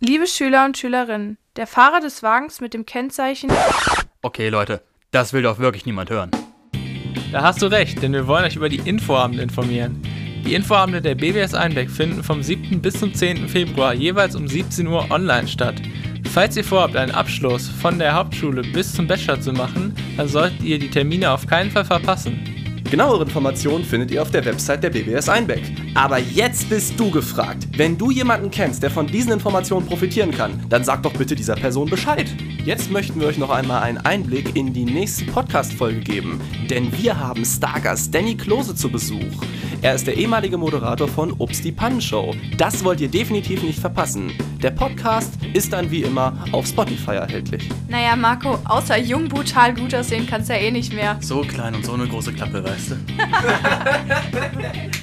Liebe Schüler und Schülerinnen, der Fahrer des Wagens mit dem Kennzeichen Okay, Leute, das will doch wirklich niemand hören. Da hast du recht, denn wir wollen euch über die Infoabende informieren. Die Infoabende der BBS Einbeck finden vom 7. bis zum 10. Februar jeweils um 17 Uhr online statt. Falls ihr vorhabt, einen Abschluss von der Hauptschule bis zum Bachelor zu machen, dann solltet ihr die Termine auf keinen Fall verpassen. Genauere Informationen findet ihr auf der Website der BBS Einbeck. Aber jetzt bist du gefragt. Wenn du jemanden kennst, der von diesen Informationen profitieren kann, dann sag doch bitte dieser Person Bescheid. Jetzt möchten wir euch noch einmal einen Einblick in die nächste Podcast-Folge geben, denn wir haben Stargast Danny Klose zu Besuch. Er ist der ehemalige Moderator von Ups die Pannenshow. Das wollt ihr definitiv nicht verpassen. Der Podcast ist dann wie immer auf Spotify erhältlich. Naja, Marco, außer jung, brutal, gut aussehen kannst du ja eh nicht mehr. So klein und so eine große Klappe, weißt du?